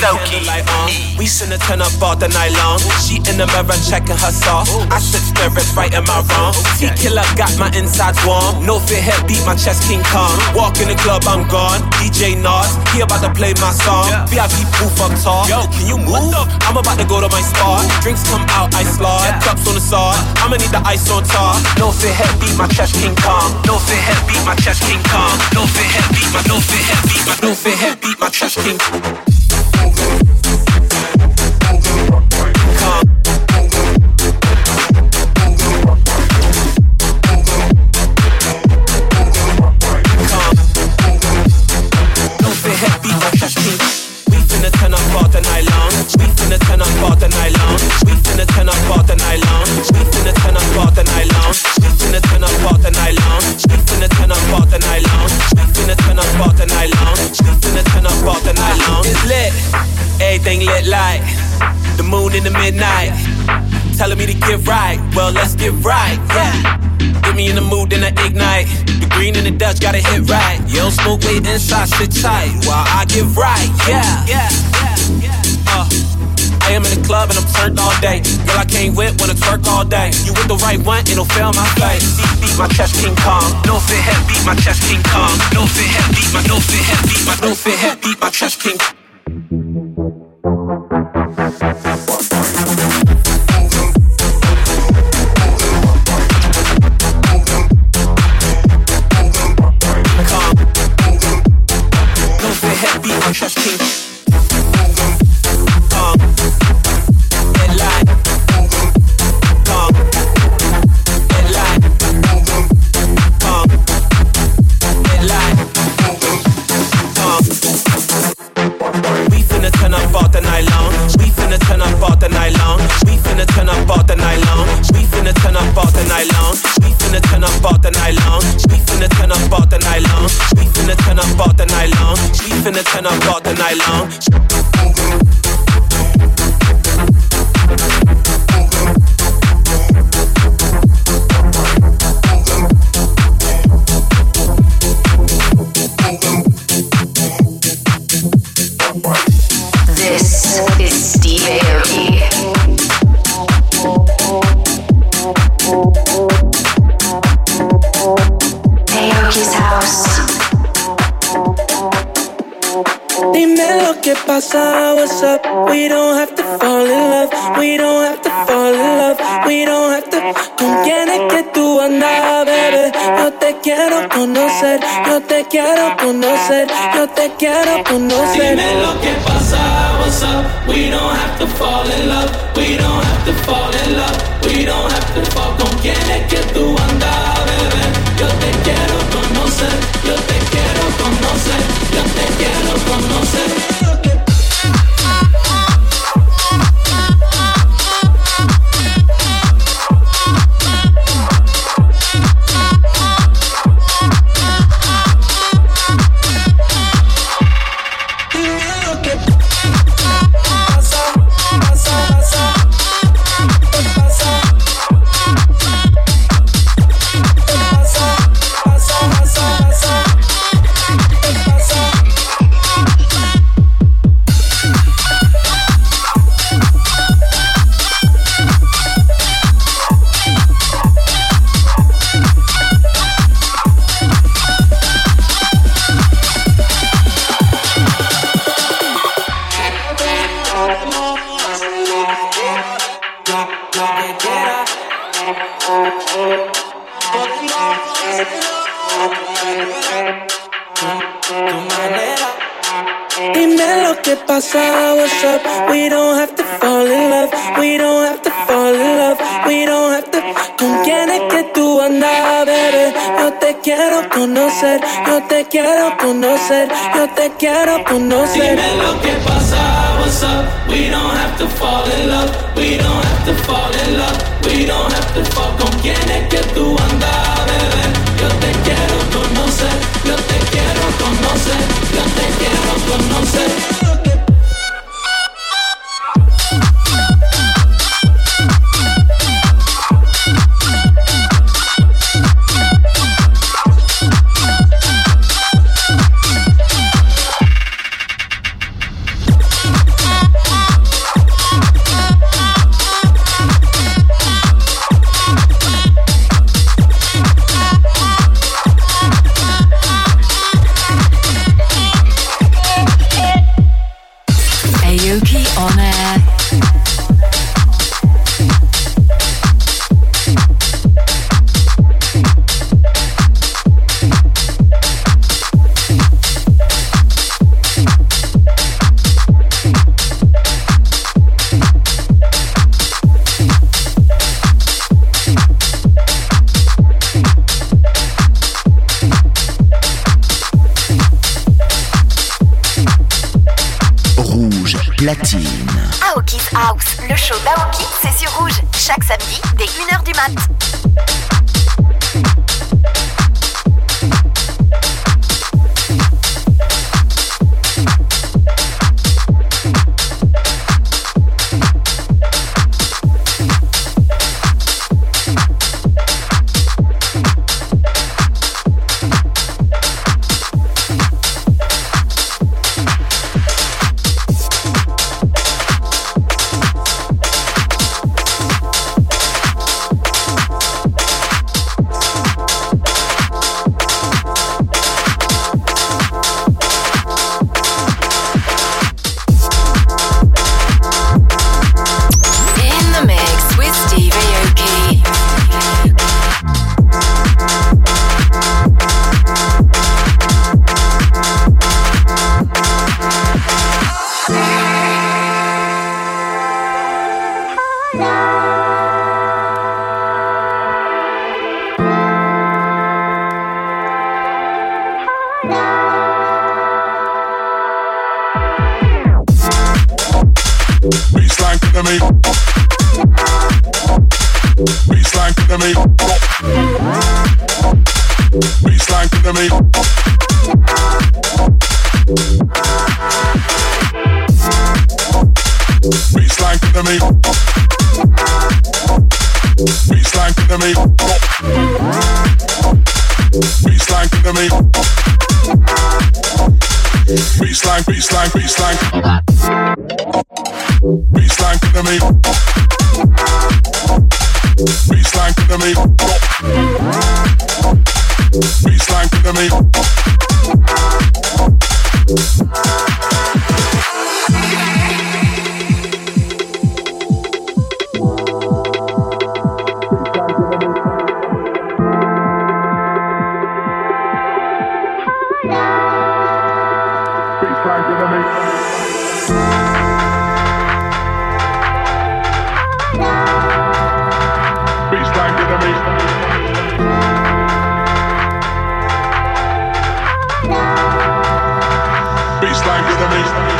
Jusqu'à 2h. Steve Aoki. We finna turn up all the night long. She in the mirror checking her sauce. I said spirits right in my wrong. T killer got my insides warm. No fit head beat my chest King Kong. Walk in the club, I'm gone. DJ Nas, he about to play my song. VIP booth up tall. Yo, can you move? I'm about to go to my spot. Drinks come out, I slide. Cups on the side. I'ma need the ice on top. No fit head beat my chest King Kong. No fit head beat my chest King Kong. No fit head beat my no fit head beat my no fit head beat my chest King It's lit, everything lit like the moon in the midnight. Telling me to get right, well let's get right, yeah. Get me in the mood, then I ignite. The green and the Dutch gotta hit right. You don't smoke, wait inside, sit tight while I get right, yeah. Yeah, yeah, yeah. Uh. I am in the club and I'm turned all day. Girl, I can't whip when I twerk all day. You with the right one, it'll fail my face. Beat, beat my chest, King Kong. No fit head, beat my chest, King Kong. No fit head, beat my no fit head, beat my no fit head, beat my chest, King. Kong. Night long. Que pasa, what's up? We don't have to fall in love, we don't have to fall in love, we don't have to. ¿Con quién es que tú andas, bebé? Yo te quiero conocer, yo te quiero conocer, yo te quiero conocer. Dime lo que pasa, what's up? We don't have to fall in love, we don't have to fall in love, we don't have to conocer, yo te quiero conocer, yo te quiero conocer. Dime lo que pasa, what's up? We don't have to fall in love, we don't have to fall in love, we don't have to fall. ¿Con quién es que tú andas, bebé? Yo te quiero conocer, yo te quiero conocer, yo te quiero conocer. Primeiramente,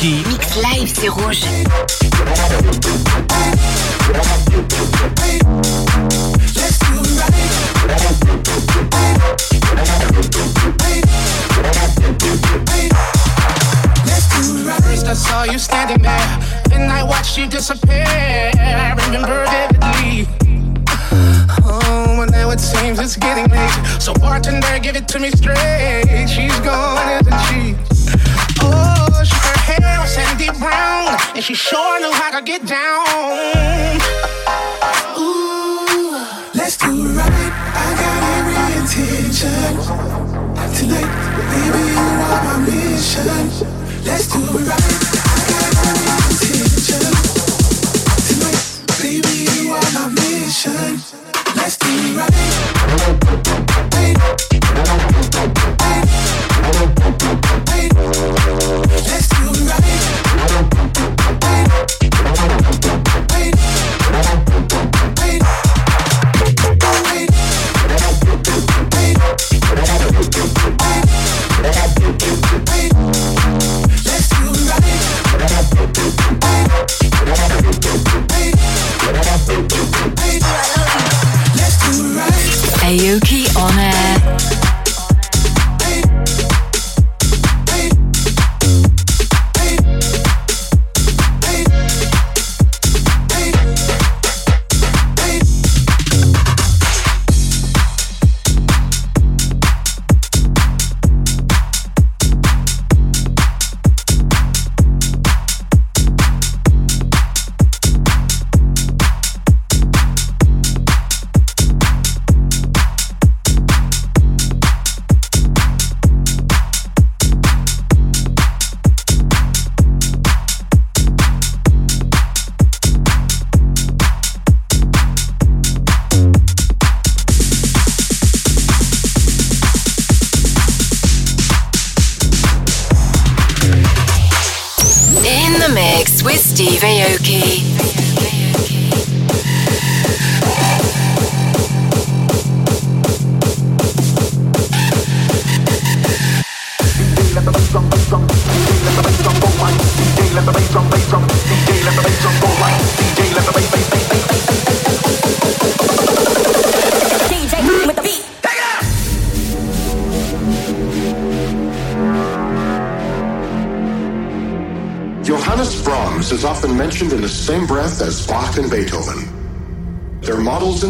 Steve Mix live, c'est rouge. First I saw you standing there, then I watched you disappear. I remember vividly. Oh, when I though it seems it's getting late. So bartender, give it to me straight. She's gone, and she sure knew how to get down. Ooh, let's do it right. I got every intention tonight, baby. You are my mission. Let's do it right. I got every intention tonight, baby. You are my mission. Let's do it right.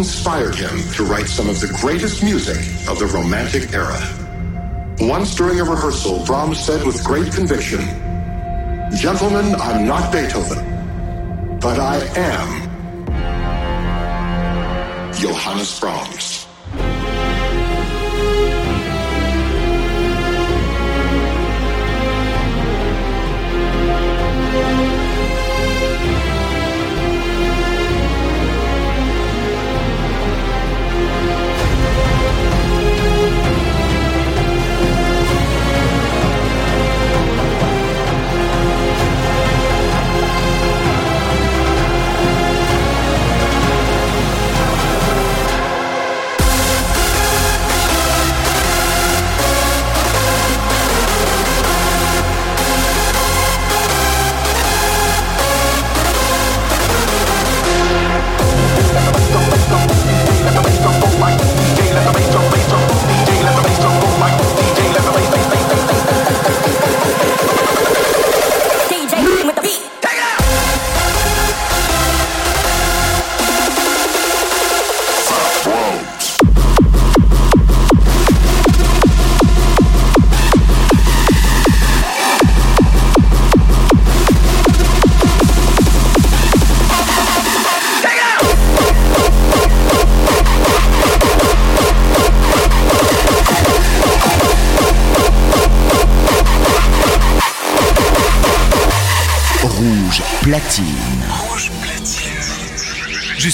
Inspired him to write some of the greatest music of the Romantic era. Once during a rehearsal, Brahms said with great conviction, Gentlemen, I'm not Beethoven, but I am Johannes Brahms.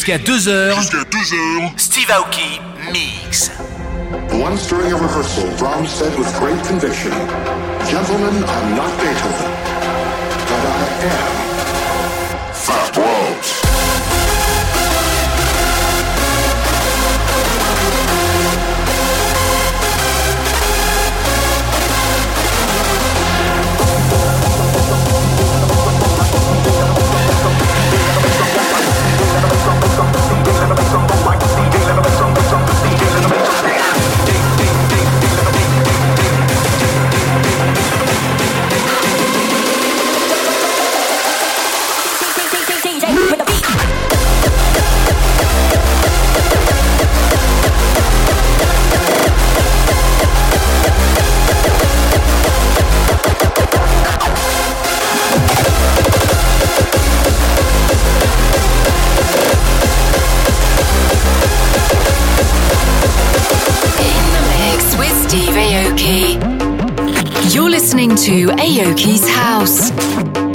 Jusqu'à 2h. Jusqu'à 2h. Steve Aoki Mix. Once during a rehearsal, Brahms said with great conviction, Gentlemen, I'm not Beethoven, but I am You're listening to Aoki's House.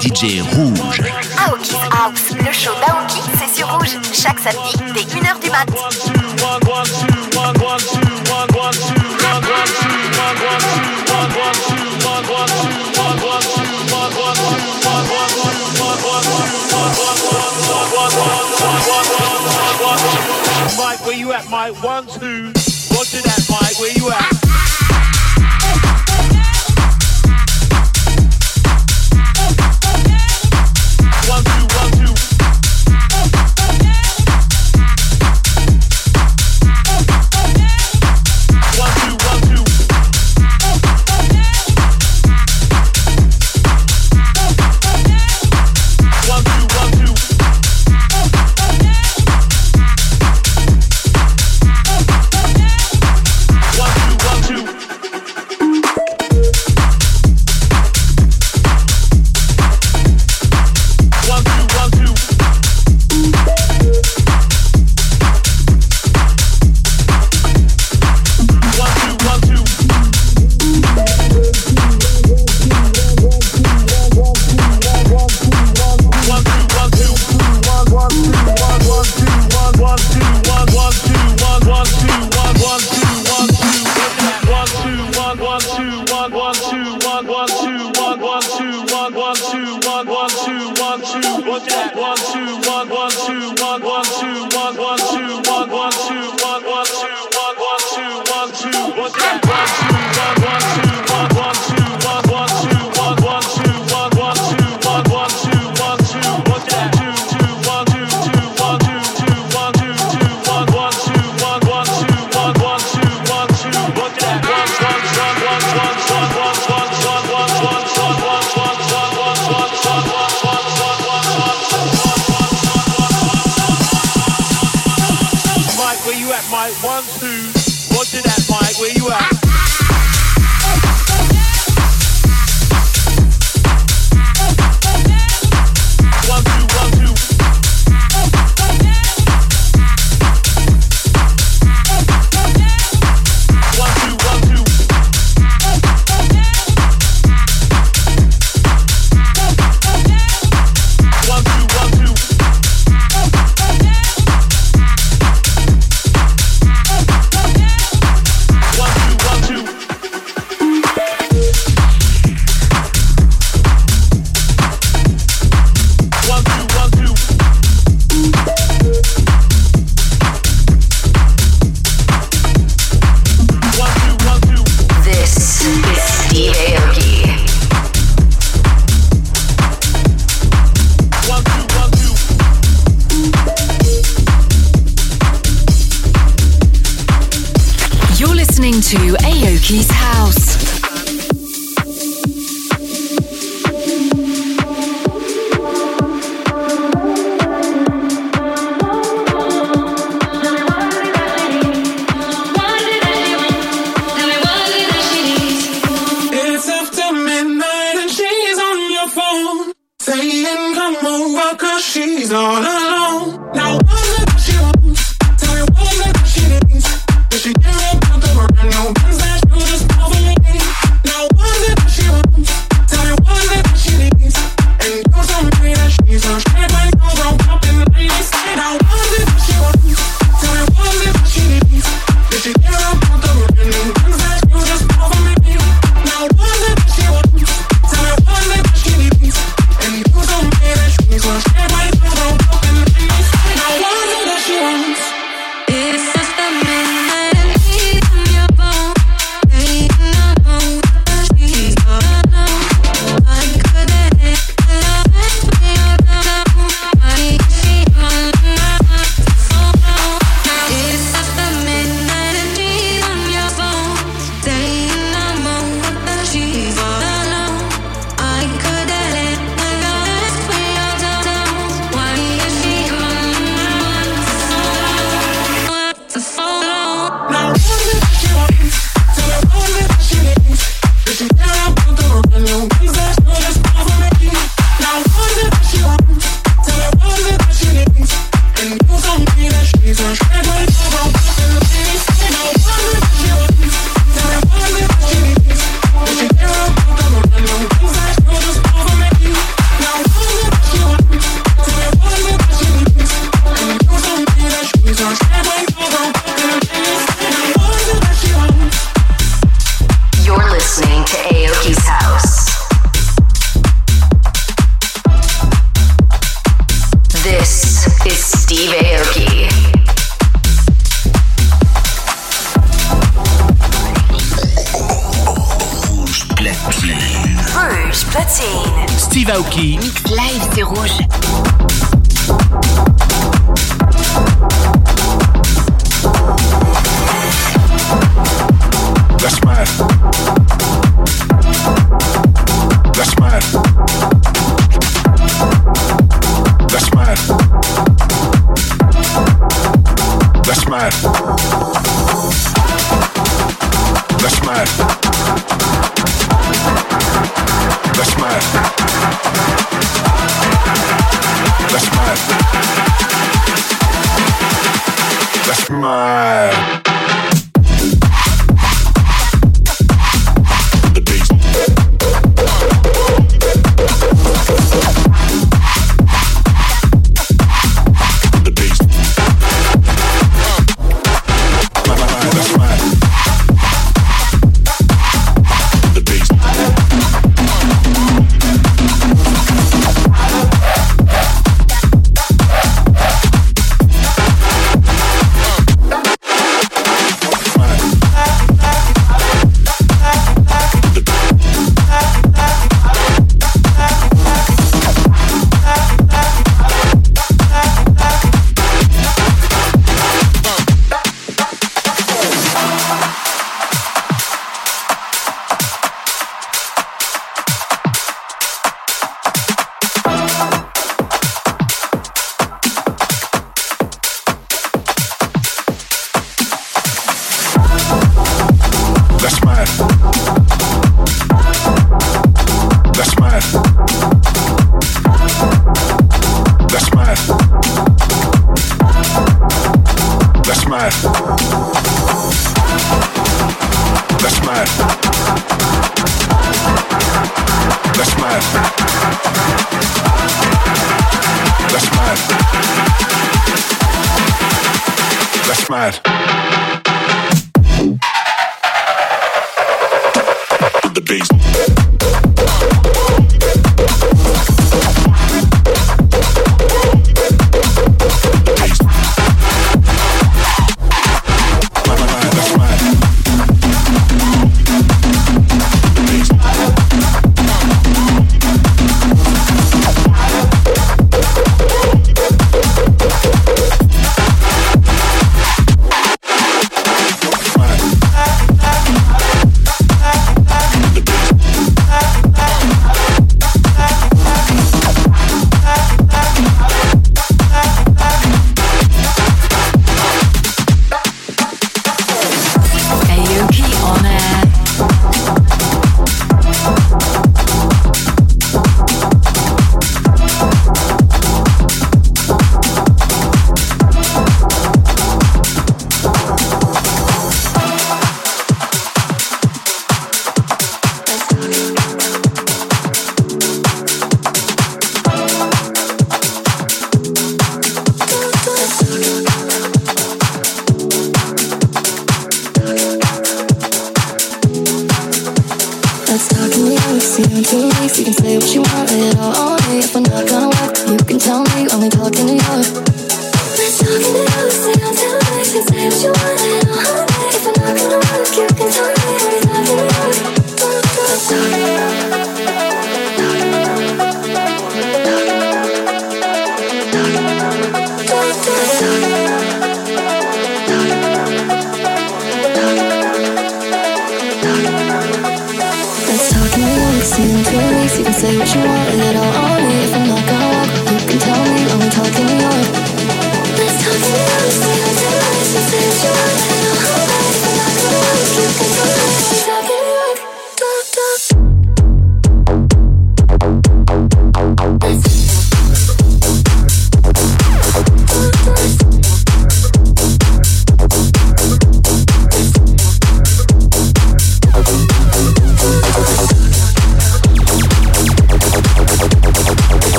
DJ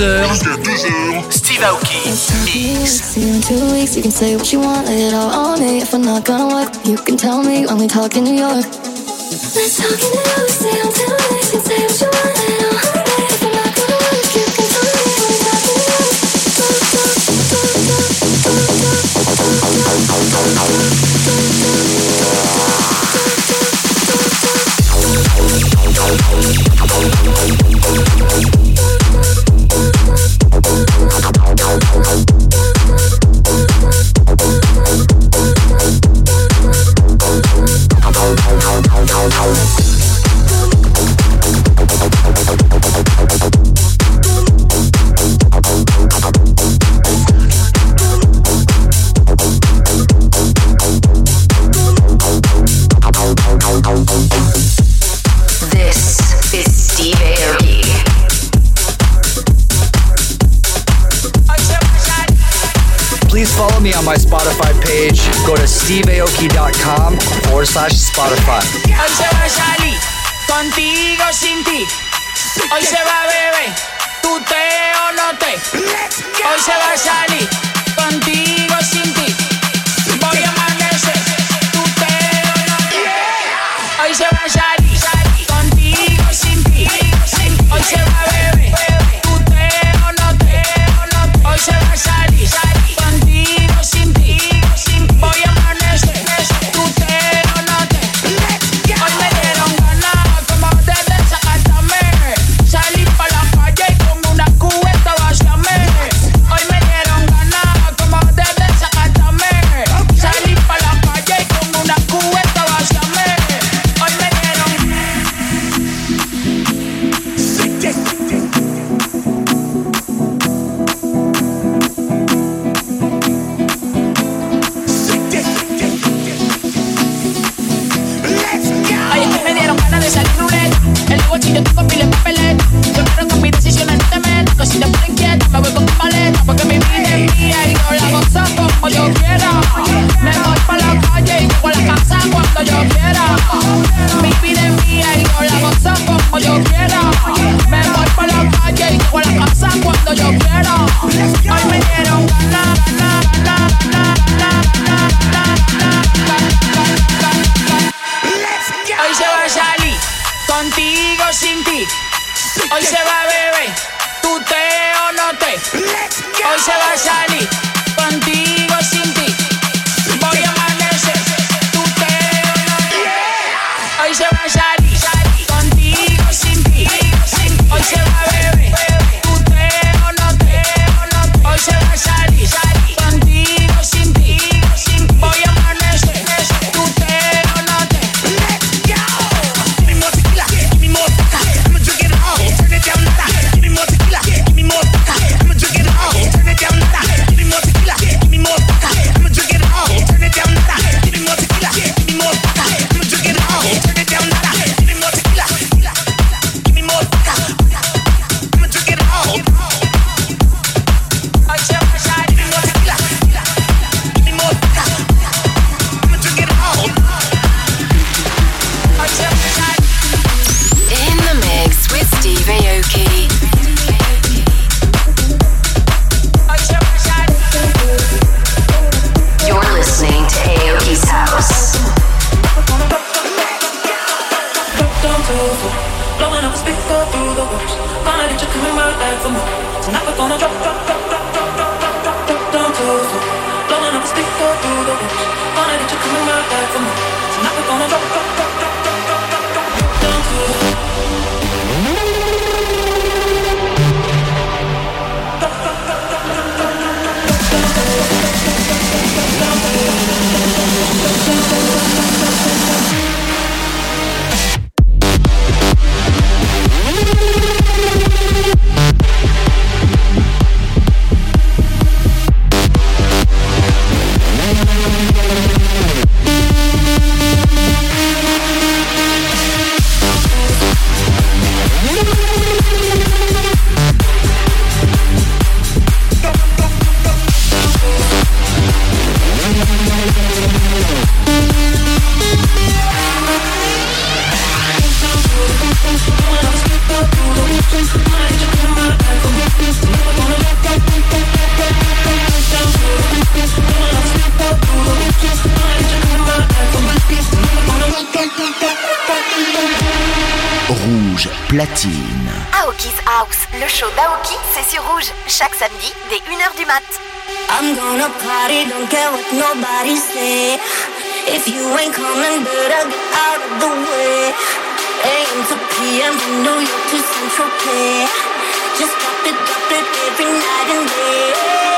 heures. Jusqu'à 2 heures. Steve Aoki. See in two weeks, you can say what you want, lay it all on me. If I'm not gonna work, you can tell me when we talk in New York. Let's talk in New York, stay on till the you can say what you want, lay it all on me. forward slash Spotify. Sur Rouge, chaque samedi dès 1h du mat. I'm gonna party, don't care what nobody say. If you ain't coming, better get out of the way. AM to PM from New York to Central Pay. Just drop it, drop it every night and day.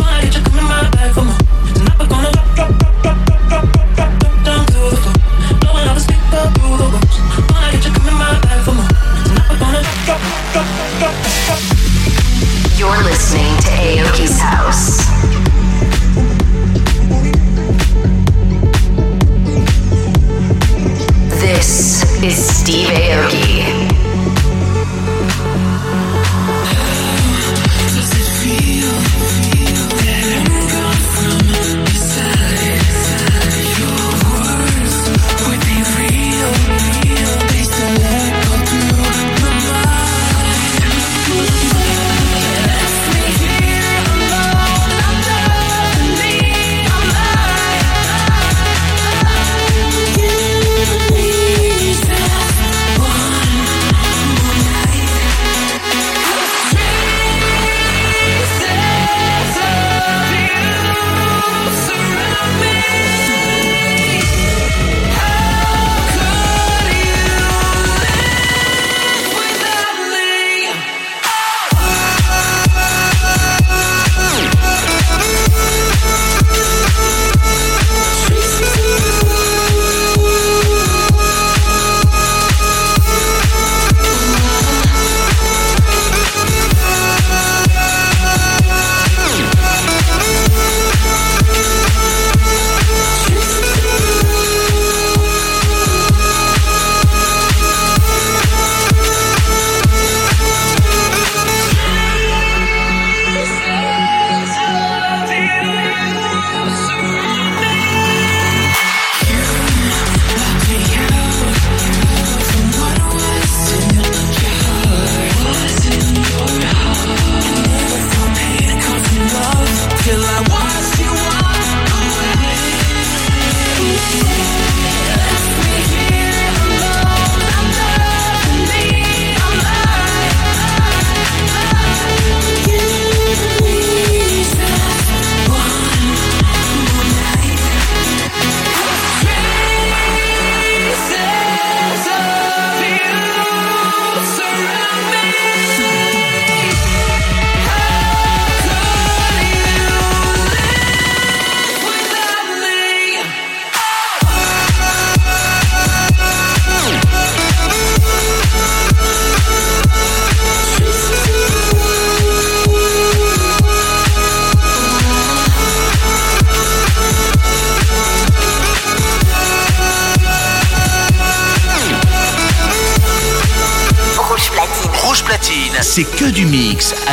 you come in my bag,